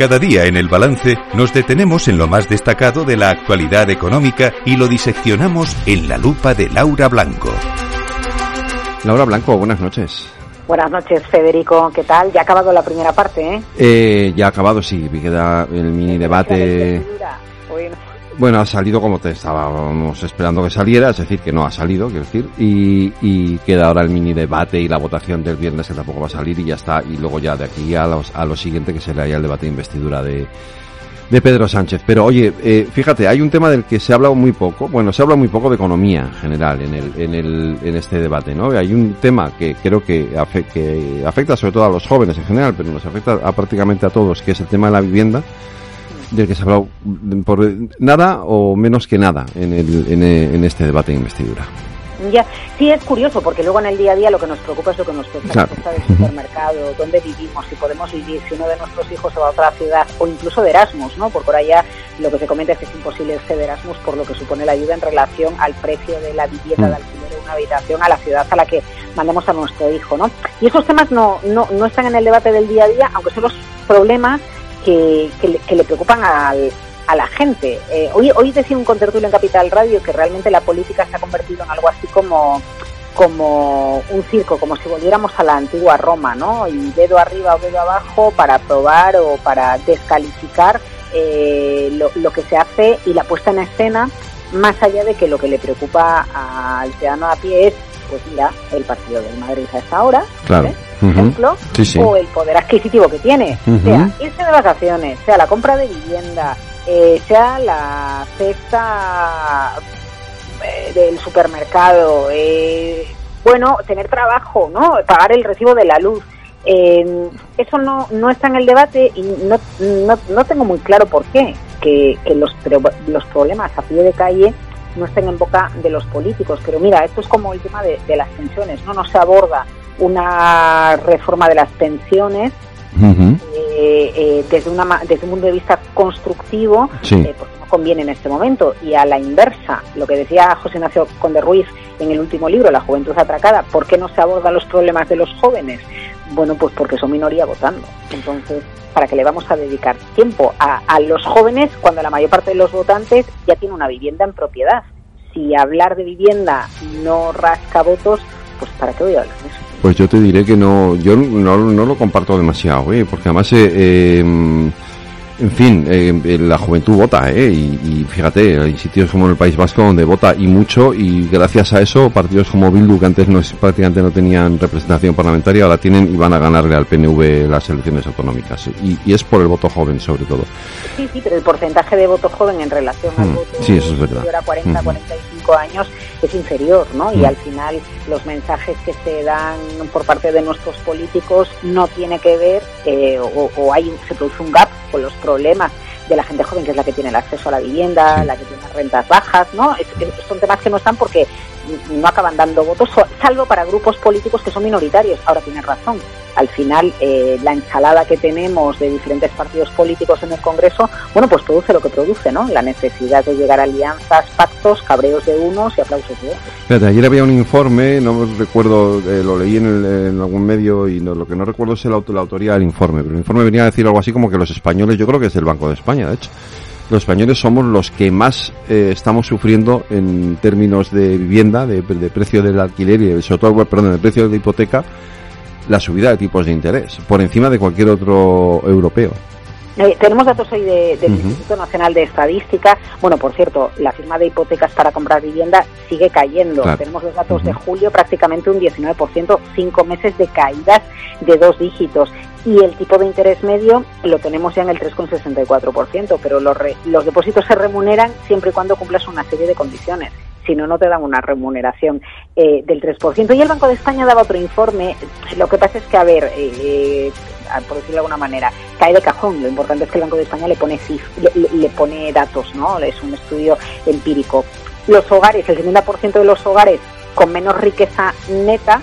Cada día en el balance nos detenemos en lo más destacado de la actualidad económica y lo diseccionamos en la lupa de Laura Blanco. Laura Blanco, buenas noches. Buenas noches, Federico. ¿Qué tal? Ya ha acabado la primera parte, ¿eh? eh ya ha acabado, sí. Queda el mini debate. Bueno, ha salido como te estábamos esperando que saliera, es decir, que no ha salido, quiero decir, y, queda ahora el mini debate y la votación del viernes que tampoco va a salir y ya está, y luego ya de aquí a, los, a lo siguiente que será ya el debate de investidura de, de Pedro Sánchez. Pero oye, eh, fíjate, hay un tema del que se ha hablado muy poco, bueno, se habla muy poco de economía en general en, el, en, el, en este debate, ¿no? Hay un tema que creo que, que afecta sobre todo a los jóvenes en general, pero nos afecta a prácticamente a todos, que es el tema de la vivienda del que se ha hablado por nada o menos que nada en, el, en, este debate de investidura. Ya, sí es curioso porque luego en el día a día lo que nos preocupa es lo que nos preocupa claro. del supermercado, dónde vivimos, si podemos vivir, si uno de nuestros hijos se va a otra ciudad o incluso de Erasmus, ¿no? Porque por allá lo que se comenta es que es imposible irse de Erasmus por lo que supone la ayuda en relación al precio de la vivienda mm. de alquiler de una habitación a la ciudad a la que mandemos a nuestro hijo, ¿no? Y esos temas no, no, no están en el debate del día a día, aunque son los problemas que, le, preocupan a la gente. Eh, hoy, hoy decía un contertulio en Capital Radio que realmente la política se ha convertido en algo así como como un circo, como si volviéramos a la antigua Roma, ¿no? Y dedo arriba o dedo abajo para probar o para descalificar eh, lo, lo, que se hace y la puesta en escena, más allá de que lo que le preocupa al ciudadano a pie es, pues mira, el partido del Madrid a esta hora, claro. ejemplo, o el poder adquisitivo que tiene, sea irse de vacaciones, sea la compra de vivienda, eh, sea la cesta eh, del supermercado, eh, bueno, tener trabajo, ¿no? Pagar el recibo de la luz. eso no, no está en el debate y no, no, no tengo muy claro por qué, que, que los, los problemas a pie de calle no estén en boca de los políticos. Pero mira, esto es como el tema de, de las pensiones, ¿no? No se aborda una reforma de las pensiones eh, eh, desde, una, desde un punto de vista constructivo, eh, porque no conviene en este momento. Y a la inversa, lo que decía José Ignacio Conde Ruiz en el último libro, La juventud atracada, ¿por qué no se abordan los problemas de los jóvenes? Bueno, pues porque son minoría votando. Entonces, ¿para qué le vamos a dedicar tiempo a, a los jóvenes cuando la mayor parte de los votantes ya tiene una vivienda en propiedad? Si hablar de vivienda no rasca votos, pues ¿para qué voy a hablar de eso? Pues yo te diré que no, yo no, no lo comparto demasiado, ¿eh? porque además eh, eh en fin, eh, la juventud vota, ¿eh? Y, fíjate, hay sitios como en el País Vasco donde vota y mucho, y gracias a eso, partidos como Bildu, que antes no, prácticamente no tenían representación parlamentaria, ahora tienen y van a ganarle al PNV las elecciones autonómicas. Y, es por el voto joven, sobre todo. Sí, sí, pero el porcentaje de voto joven en relación al mm, voto sí, eso es verdad. 40, 45 años es inferior, ¿no? Y mm. al final los mensajes que se dan por parte de nuestros políticos no tiene que ver, eh, o, o hay se produce un gap con los problemas de la gente joven, que es la que tiene el acceso a la vivienda, la que tiene rentas bajas, ¿no? son temas que no están porque no acaban dando votos, salvo para grupos políticos que son minoritarios. Ahora tienes razón. Al final, eh, la ensalada que tenemos de diferentes partidos políticos en el Congreso, bueno, pues produce lo que produce, ¿no? La necesidad de llegar a alianzas, pactos, cabreos de unos y aplausos de otros. ayer había un informe, no recuerdo, eh, lo leí en, algún medio y lo que no recuerdo es la autoría del informe, pero el informe venía a decir algo así como que los españoles, yo creo que es el Banco de España, de hecho, los españoles somos los que más eh, estamos sufriendo en términos de vivienda, de, precio del alquiler y sobre todo, perdón, de precio de la hipoteca, la subida de tipos de interés, por encima de cualquier otro europeo. Eh, tenemos datos hoy del Instituto Nacional de Estadística. Bueno, por cierto, la firma de hipotecas para comprar vivienda sigue cayendo. Tenemos los datos de julio, prácticamente un 19%, cinco meses de caídas de dos dígitos. Y el tipo de interés medio lo tenemos ya en el 3,64%, pero los, los depósitos se remuneran siempre y cuando cumplas una serie de condiciones si no, no te dan una remuneración eh, del 3%. Y el Banco de España daba otro informe. Lo que pasa es que, a ver, eh, por decirlo de alguna manera, cae de cajón. Lo importante es que el Banco de España le pone, le, pone datos, ¿no? Es un estudio empírico. Los hogares, el 70% de los hogares con menos riqueza neta,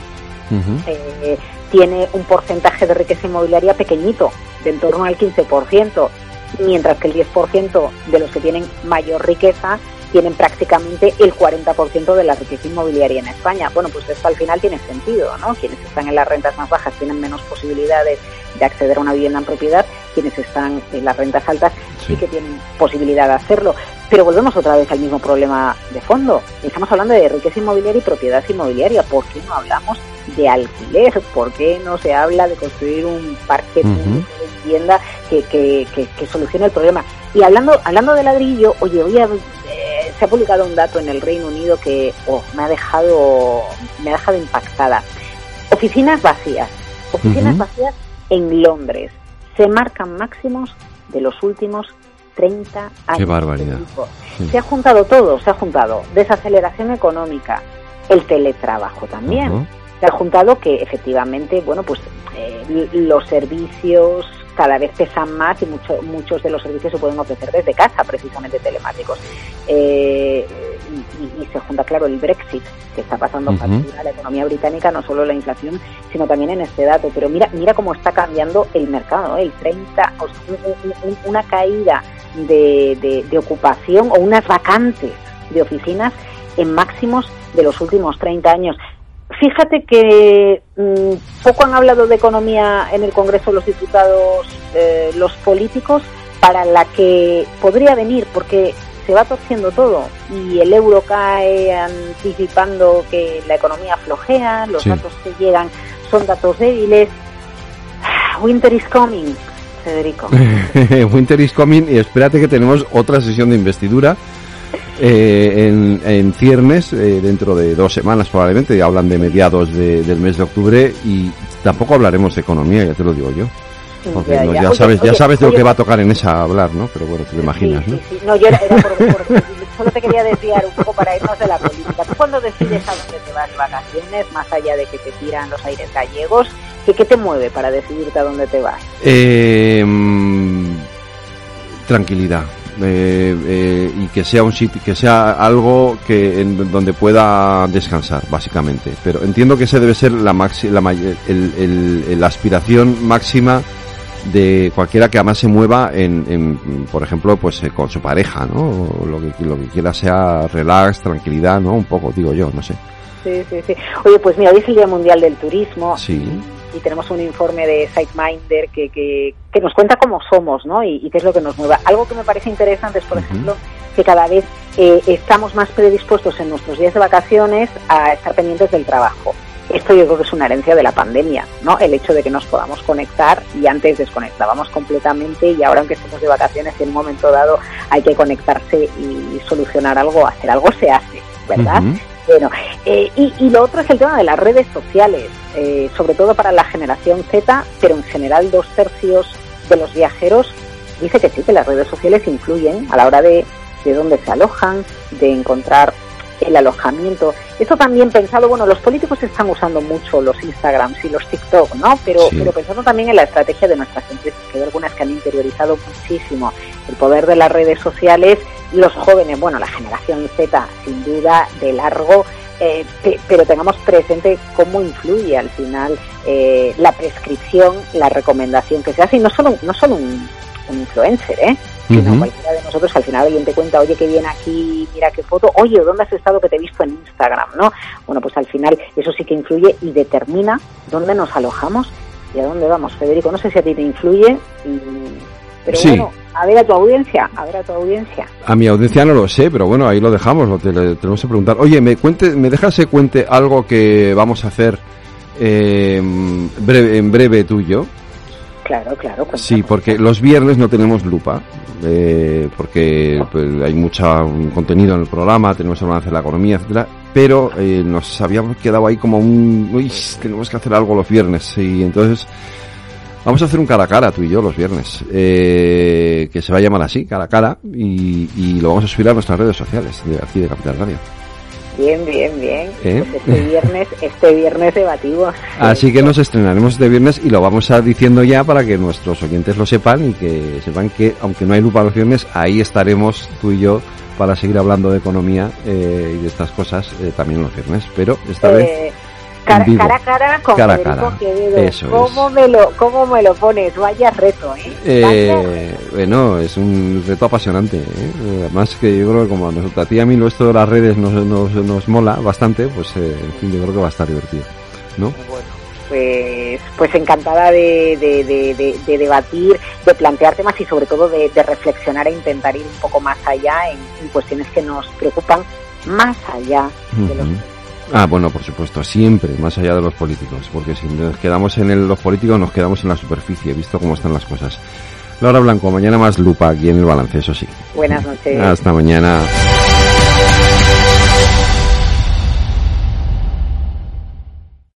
eh, tiene un porcentaje de riqueza inmobiliaria pequeñito, de en torno al 15%, mientras que el 10% de los que tienen mayor riqueza tienen prácticamente el 40% de la riqueza inmobiliaria en España. Bueno, pues esto al final tiene sentido, ¿no? Quienes están en las rentas más bajas tienen menos posibilidades de acceder a una vivienda en propiedad, quienes están en las rentas altas sí, que tienen posibilidad de hacerlo. Pero volvemos otra vez al mismo problema de fondo. Estamos hablando de riqueza inmobiliaria y propiedad inmobiliaria. ¿Por qué no hablamos de alquiler? ¿Por qué no se habla de construir un parque de vivienda que, que, que, solucione el problema? Y hablando, hablando de ladrillo, oye, hoy eh, se ha publicado un dato en el Reino Unido que oh, me ha dejado me ha dejado impactada. Oficinas vacías. Oficinas vacías en Londres. Se marcan máximos de los últimos 30 años. Qué barbaridad. Se ha juntado todo, se ha juntado desaceleración económica, el teletrabajo también. Se ha juntado que efectivamente, bueno, pues eh, los servicios cada vez pesan más y mucho, muchos de los servicios se pueden ofrecer desde casa, precisamente telemáticos. Eh, y, se junta, claro, el Brexit, que está pasando factura a la economía británica, no solo la inflación, sino también en este dato. Pero mira, mira cómo está cambiando el mercado, ¿eh? el 30, una caída de, de, ocupación o unas vacantes de oficinas en máximos de los últimos 30 años. Fíjate que mm, poco han hablado de economía en el Congreso los diputados, eh, los políticos, para la que podría venir, porque se va torciendo todo y el euro cae anticipando que la economía flojea, los datos que llegan son datos débiles. Winter is coming, Federico. Winter is coming y espérate que tenemos otra sesión de investidura eh, en, en, ciernes eh, dentro de dos semanas probablemente, y hablan de mediados del mes de octubre y tampoco hablaremos de economía, ya te lo digo yo. Porque ya, sabes, ya sabes de lo que va a tocar en esa hablar, ¿no? Pero bueno, te imaginas, ¿no? No, yo era, por, solo te quería desviar un poco para irnos de la política. Tú cuando decides a dónde te vas de vacaciones, más allá de que te tiran los aires gallegos, ¿qué, qué te mueve para decidirte a dónde te vas? Eh, tranquilidad. Eh, eh, y que sea un sitio, que sea algo que en donde pueda descansar, básicamente. Pero entiendo que ese debe ser la, maxi, la, el, la aspiración máxima de cualquiera que además se mueva en, en por ejemplo, pues eh, con su pareja, ¿no? lo que, lo que quiera sea relax, tranquilidad, ¿no? Un poco, digo yo, no sé. Sí, sí, sí. Oye, pues mira, hoy es el Día Mundial del Turismo. Sí y tenemos un informe de SiteMinder que, que, que, nos cuenta cómo somos ¿no? Y, qué es lo que nos mueve. Algo que me parece interesante es, por ejemplo, que cada vez eh, estamos más predispuestos en nuestros días de vacaciones a estar pendientes del trabajo. Esto yo creo que es una herencia de la pandemia, ¿no? El hecho de que nos podamos conectar y antes desconectábamos completamente y ahora aunque estemos de vacaciones en un momento dado hay que conectarse y solucionar algo, hacer algo se hace, ¿verdad? Bueno, eh, y, lo otro es el tema de las redes sociales, eh, sobre todo para la generación Z, pero en general dos tercios de los viajeros dice que sí, que las redes sociales influyen a la hora de, de dónde se alojan, de encontrar el alojamiento. Eso también pensado, bueno, los políticos están usando mucho los Instagrams y los TikTok, ¿no? Pero, pero pensando también en la estrategia de nuestras empresas, que hay algunas que han interiorizado muchísimo el poder de las redes sociales los jóvenes, bueno, la generación Z, sin duda, de largo, eh, pero tengamos presente cómo influye al final eh, la prescripción, la recomendación que se hace, y no solo, no solo un, influencer, ¿eh? sino cualquiera de nosotros al final alguien te cuenta, oye, que viene aquí, mira qué foto, oye, ¿dónde has estado que te he visto en Instagram? ¿no? Bueno, pues al final eso sí que influye y determina dónde nos alojamos y a dónde vamos. Federico, no sé si a ti te influye, pero bueno a ver a tu audiencia, a ver a tu audiencia. A mi audiencia no lo sé, pero bueno, ahí lo dejamos, lo tenemos que preguntar. Oye, ¿me, cuente, ¿me dejas que cuente algo que vamos a hacer eh, breve, en breve tú y yo? Claro, claro. Sí, porque los viernes no tenemos lupa, eh, porque pues, hay mucho contenido en el programa, tenemos el balance de la economía, etcétera, pero eh, nos habíamos quedado ahí como un, uy, tenemos que hacer algo los viernes, y entonces Vamos a hacer un cara a cara tú y yo los viernes, eh, que se va a llamar así, cara a cara, y, lo vamos a subir a nuestras redes sociales de aquí de Capital Radio. Bien, bien, bien. ¿Eh? Pues este viernes, este viernes debatimos. Así que nos estrenaremos este viernes y lo vamos a diciendo ya para que nuestros oyentes lo sepan y que sepan que aunque no hay lupa los viernes, ahí estaremos tú y yo para seguir hablando de economía eh, y de estas cosas también los viernes. Pero esta vez cara, cara a cara con cara Federico Eso ¿Cómo, me lo, ¿Cómo me lo pones? Vaya reto, ¿eh? eh bueno, es un reto apasionante. ¿eh? Además que yo creo que como a, nosotros, a ti y a mí esto de las redes nos, nos, nos mola bastante, pues eh, en fin, yo creo que va a estar divertido. ¿no? Bueno, pues, pues encantada de, de, debatir, de plantear temas y sobre todo de, reflexionar e intentar ir un poco más allá en, cuestiones que nos preocupan más allá de los Ah, bueno, por supuesto, siempre, más allá de los políticos, porque si nos quedamos en los políticos nos quedamos en la superficie, visto cómo están las cosas. Laura Blanco, mañana más lupa aquí en el balance, eso sí. Buenas noches. Hasta mañana.